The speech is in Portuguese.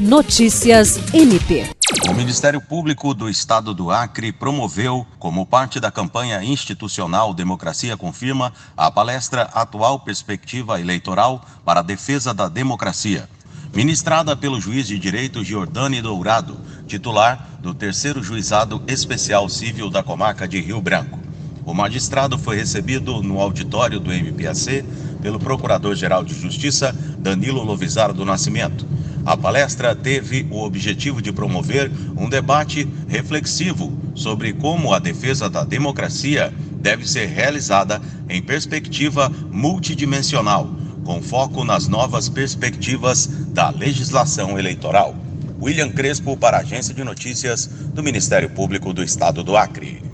Notícias MP. O Ministério Público do Estado do Acre promoveu, como parte da campanha institucional Democracia Confirma, a palestra Atual Perspectiva Eleitoral para a Defesa da Democracia, ministrada pelo juiz de direito Giordani Dourado, titular do Terceiro Juizado Especial Civil da Comarca de Rio Branco. O magistrado foi recebido no auditório do MPAC pelo Procurador-Geral de Justiça, Danilo Lovisaro do Nascimento. A palestra teve o objetivo de promover um debate reflexivo sobre como a defesa da democracia deve ser realizada em perspectiva multidimensional, com foco nas novas perspectivas da legislação eleitoral. William Crespo, para a Agência de Notícias do Ministério Público do Estado do Acre.